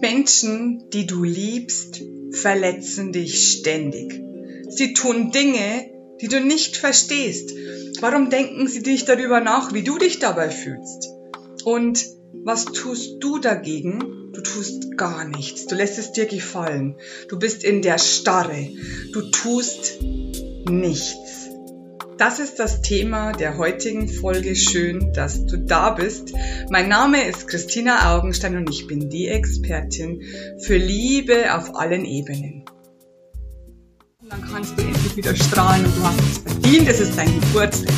Menschen, die du liebst, verletzen dich ständig. Sie tun Dinge, die du nicht verstehst. Warum denken sie dich darüber nach, wie du dich dabei fühlst? Und was tust du dagegen? Du tust gar nichts. Du lässt es dir gefallen. Du bist in der Starre. Du tust nichts. Das ist das Thema der heutigen Folge. Schön, dass du da bist. Mein Name ist Christina Augenstein und ich bin die Expertin für Liebe auf allen Ebenen. Und dann kannst du endlich wieder strahlen und du hast es verdient. Es ist dein Geburtstag.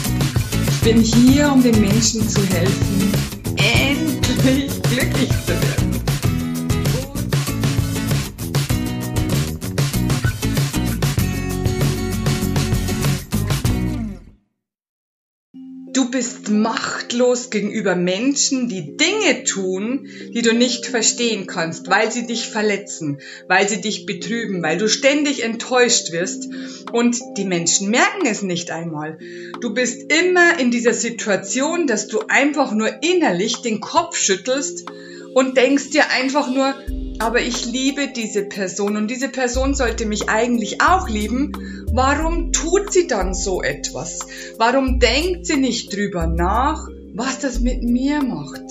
Ich bin hier, um den Menschen zu helfen, endlich glücklich zu werden. Bist machtlos gegenüber Menschen, die Dinge tun, die du nicht verstehen kannst, weil sie dich verletzen, weil sie dich betrüben, weil du ständig enttäuscht wirst und die Menschen merken es nicht einmal. Du bist immer in dieser Situation, dass du einfach nur innerlich den Kopf schüttelst und denkst dir einfach nur, aber ich liebe diese Person und diese Person sollte mich eigentlich auch lieben Warum tut sie dann so etwas? Warum denkt sie nicht drüber nach, was das mit mir macht?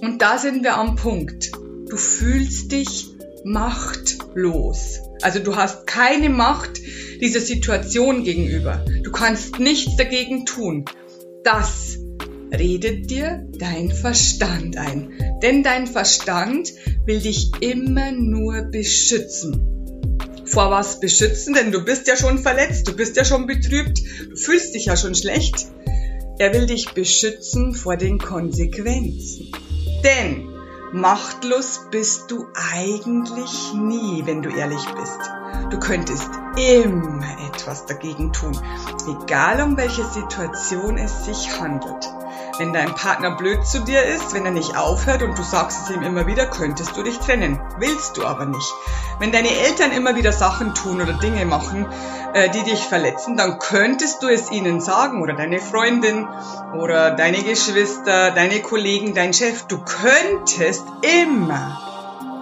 Und da sind wir am Punkt. Du fühlst dich machtlos. Also du hast keine Macht dieser Situation gegenüber. Du kannst nichts dagegen tun. Das redet dir dein Verstand ein. Denn dein Verstand will dich immer nur beschützen vor was beschützen, denn du bist ja schon verletzt, du bist ja schon betrübt, du fühlst dich ja schon schlecht. Er will dich beschützen vor den Konsequenzen. Denn machtlos bist du eigentlich nie, wenn du ehrlich bist. Du könntest immer etwas dagegen tun, egal um welche Situation es sich handelt. Wenn dein Partner blöd zu dir ist, wenn er nicht aufhört und du sagst es ihm immer wieder, könntest du dich trennen. Willst du aber nicht. Wenn deine Eltern immer wieder Sachen tun oder Dinge machen, äh, die dich verletzen, dann könntest du es ihnen sagen oder deine Freundin oder deine Geschwister, deine Kollegen, dein Chef. Du könntest immer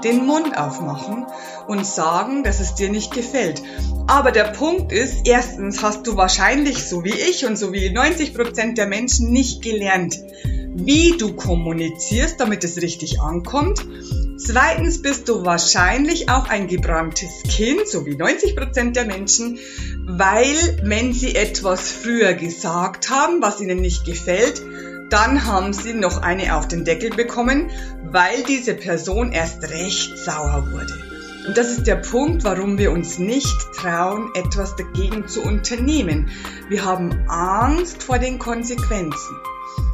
den Mund aufmachen und sagen, dass es dir nicht gefällt. Aber der Punkt ist, erstens hast du wahrscheinlich, so wie ich und so wie 90 Prozent der Menschen, nicht gelernt, wie du kommunizierst, damit es richtig ankommt. Zweitens bist du wahrscheinlich auch ein gebranntes Kind, so wie 90 Prozent der Menschen, weil wenn sie etwas früher gesagt haben, was ihnen nicht gefällt, dann haben sie noch eine auf den Deckel bekommen, weil diese Person erst recht sauer wurde. Und das ist der Punkt, warum wir uns nicht trauen, etwas dagegen zu unternehmen. Wir haben Angst vor den Konsequenzen.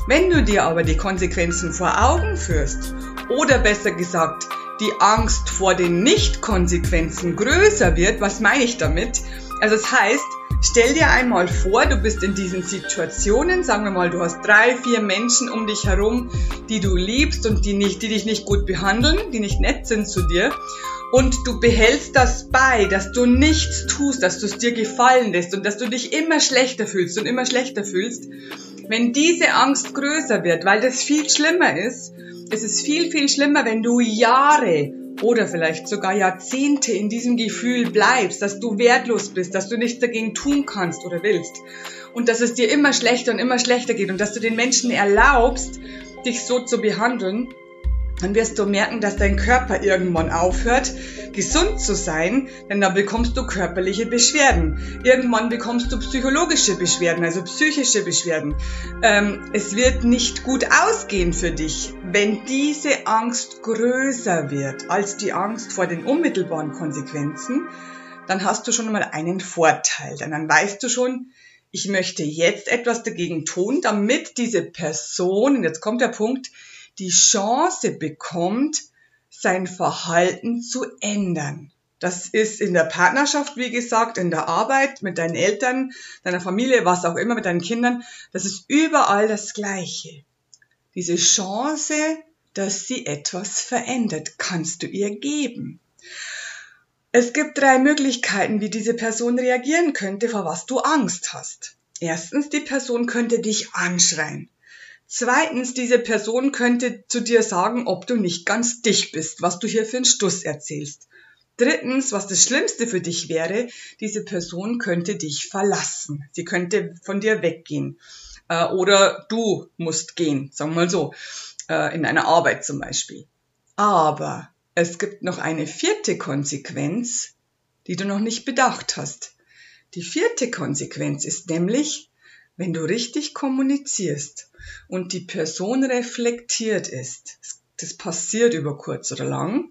Wenn du dir aber die Konsequenzen vor Augen führst, oder besser gesagt, die Angst vor den Nicht-Konsequenzen größer wird, was meine ich damit? Also es das heißt, Stell dir einmal vor, du bist in diesen Situationen, sagen wir mal, du hast drei, vier Menschen um dich herum, die du liebst und die, nicht, die dich nicht gut behandeln, die nicht nett sind zu dir. Und du behältst das bei, dass du nichts tust, dass du es dir gefallen lässt und dass du dich immer schlechter fühlst und immer schlechter fühlst. Wenn diese Angst größer wird, weil das viel schlimmer ist, es ist viel, viel schlimmer, wenn du Jahre oder vielleicht sogar Jahrzehnte in diesem Gefühl bleibst, dass du wertlos bist, dass du nichts dagegen tun kannst oder willst. Und dass es dir immer schlechter und immer schlechter geht und dass du den Menschen erlaubst, dich so zu behandeln, dann wirst du merken, dass dein Körper irgendwann aufhört, gesund zu sein, denn dann bekommst du körperliche Beschwerden. Irgendwann bekommst du psychologische Beschwerden, also psychische Beschwerden. Ähm, es wird nicht gut ausgehen für dich, wenn diese Angst größer wird als die Angst vor den unmittelbaren Konsequenzen. Dann hast du schon mal einen Vorteil, denn dann weißt du schon, ich möchte jetzt etwas dagegen tun, damit diese Person, und jetzt kommt der Punkt, die Chance bekommt, sein Verhalten zu ändern. Das ist in der Partnerschaft, wie gesagt, in der Arbeit, mit deinen Eltern, deiner Familie, was auch immer, mit deinen Kindern. Das ist überall das Gleiche. Diese Chance, dass sie etwas verändert, kannst du ihr geben. Es gibt drei Möglichkeiten, wie diese Person reagieren könnte, vor was du Angst hast. Erstens, die Person könnte dich anschreien. Zweitens, diese Person könnte zu dir sagen, ob du nicht ganz dich bist, was du hier für einen Stuss erzählst. Drittens, was das Schlimmste für dich wäre, diese Person könnte dich verlassen. Sie könnte von dir weggehen. Äh, oder du musst gehen, sagen wir mal so, äh, in einer Arbeit zum Beispiel. Aber es gibt noch eine vierte Konsequenz, die du noch nicht bedacht hast. Die vierte Konsequenz ist nämlich, wenn du richtig kommunizierst und die Person reflektiert ist, das passiert über kurz oder lang,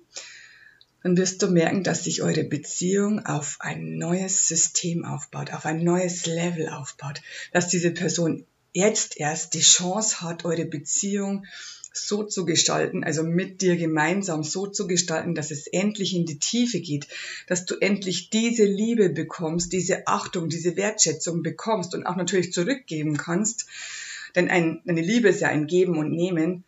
dann wirst du merken, dass sich eure Beziehung auf ein neues System aufbaut, auf ein neues Level aufbaut, dass diese Person jetzt erst die Chance hat, eure Beziehung so zu gestalten, also mit dir gemeinsam so zu gestalten, dass es endlich in die Tiefe geht, dass du endlich diese Liebe bekommst, diese Achtung, diese Wertschätzung bekommst und auch natürlich zurückgeben kannst. Denn ein, eine Liebe ist ja ein Geben und Nehmen.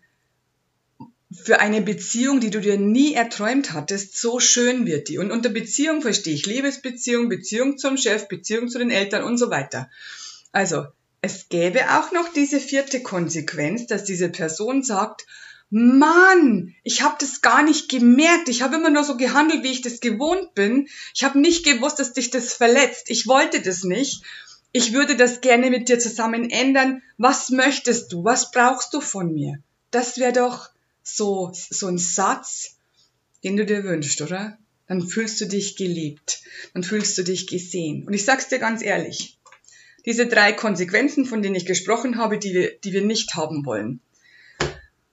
Für eine Beziehung, die du dir nie erträumt hattest, so schön wird die. Und unter Beziehung verstehe ich Liebesbeziehung, Beziehung zum Chef, Beziehung zu den Eltern und so weiter. Also, es gäbe auch noch diese vierte Konsequenz, dass diese Person sagt, Mann, ich habe das gar nicht gemerkt. Ich habe immer nur so gehandelt, wie ich das gewohnt bin. Ich habe nicht gewusst, dass dich das verletzt. Ich wollte das nicht. Ich würde das gerne mit dir zusammen ändern. Was möchtest du? Was brauchst du von mir? Das wäre doch so, so ein Satz, den du dir wünschst, oder? Dann fühlst du dich geliebt. Dann fühlst du dich gesehen. Und ich sag's dir ganz ehrlich diese drei Konsequenzen, von denen ich gesprochen habe, die wir, die wir nicht haben wollen.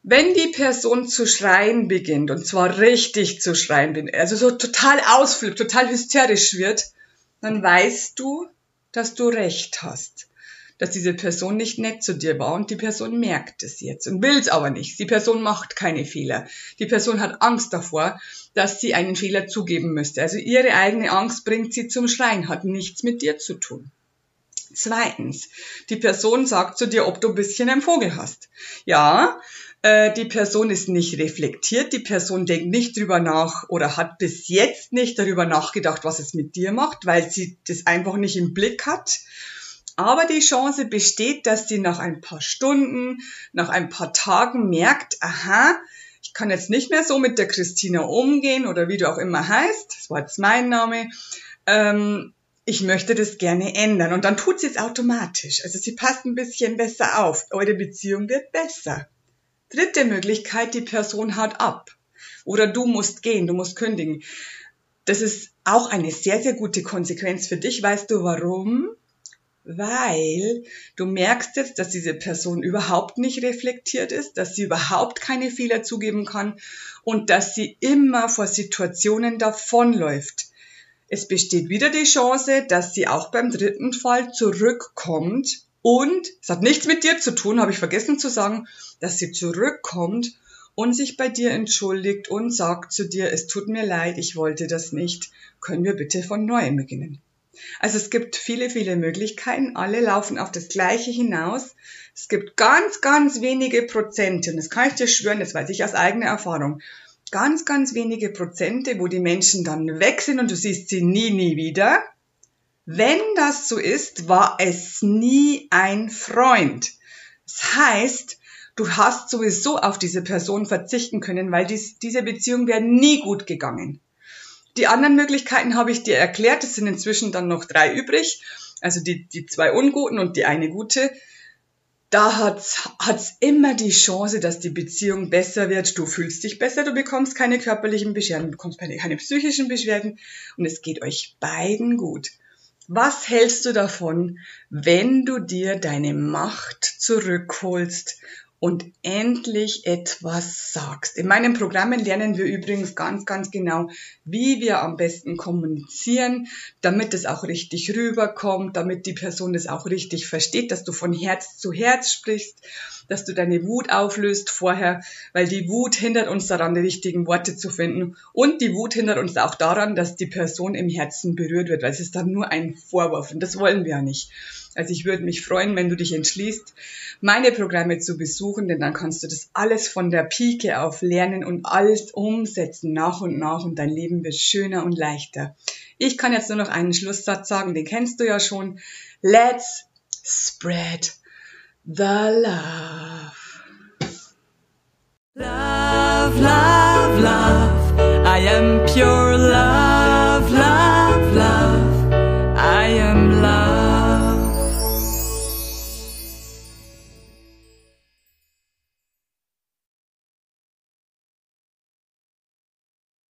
Wenn die Person zu schreien beginnt, und zwar richtig zu schreien, also so total ausflippt, total hysterisch wird, dann weißt du, dass du recht hast. Dass diese Person nicht nett zu dir war und die Person merkt es jetzt und will es aber nicht. Die Person macht keine Fehler. Die Person hat Angst davor, dass sie einen Fehler zugeben müsste. Also ihre eigene Angst bringt sie zum Schreien, hat nichts mit dir zu tun. Zweitens, die Person sagt zu dir, ob du ein bisschen ein Vogel hast. Ja, äh, die Person ist nicht reflektiert, die Person denkt nicht drüber nach oder hat bis jetzt nicht darüber nachgedacht, was es mit dir macht, weil sie das einfach nicht im Blick hat. Aber die Chance besteht, dass sie nach ein paar Stunden, nach ein paar Tagen merkt, aha, ich kann jetzt nicht mehr so mit der Christina umgehen oder wie du auch immer heißt, das war jetzt mein Name, ähm, ich möchte das gerne ändern. Und dann tut sie es automatisch. Also sie passt ein bisschen besser auf. Eure Beziehung wird besser. Dritte Möglichkeit, die Person haut ab. Oder du musst gehen, du musst kündigen. Das ist auch eine sehr, sehr gute Konsequenz für dich. Weißt du warum? Weil du merkst jetzt, dass diese Person überhaupt nicht reflektiert ist, dass sie überhaupt keine Fehler zugeben kann und dass sie immer vor Situationen davonläuft es besteht wieder die Chance, dass sie auch beim dritten Fall zurückkommt. Und, es hat nichts mit dir zu tun, habe ich vergessen zu sagen, dass sie zurückkommt und sich bei dir entschuldigt und sagt zu dir, es tut mir leid, ich wollte das nicht, können wir bitte von neuem beginnen. Also es gibt viele, viele Möglichkeiten, alle laufen auf das Gleiche hinaus. Es gibt ganz, ganz wenige Prozente, und das kann ich dir schwören, das weiß ich aus eigener Erfahrung, ganz, ganz wenige Prozente, wo die Menschen dann weg sind und du siehst sie nie, nie wieder. Wenn das so ist, war es nie ein Freund. Das heißt, du hast sowieso auf diese Person verzichten können, weil dies, diese Beziehung wäre nie gut gegangen. Die anderen Möglichkeiten habe ich dir erklärt. Es sind inzwischen dann noch drei übrig. Also die, die zwei unguten und die eine gute da hat's hat's immer die Chance, dass die Beziehung besser wird. Du fühlst dich besser, du bekommst keine körperlichen Beschwerden, du bekommst keine, keine psychischen Beschwerden und es geht euch beiden gut. Was hältst du davon, wenn du dir deine Macht zurückholst und endlich etwas sagst. In meinen Programmen lernen wir übrigens ganz, ganz genau, wie wir am besten kommunizieren, damit es auch richtig rüberkommt, damit die Person es auch richtig versteht, dass du von Herz zu Herz sprichst, dass du deine Wut auflöst vorher, weil die Wut hindert uns daran, die richtigen Worte zu finden. Und die Wut hindert uns auch daran, dass die Person im Herzen berührt wird, weil es ist dann nur ein Vorwurf und das wollen wir ja nicht. Also ich würde mich freuen, wenn du dich entschließt, meine Programme zu besuchen, denn dann kannst du das alles von der Pike auf lernen und alles umsetzen nach und nach und dein Leben wird schöner und leichter. Ich kann jetzt nur noch einen Schlusssatz sagen, den kennst du ja schon. Let's spread the love. Love, love, love, I am pure.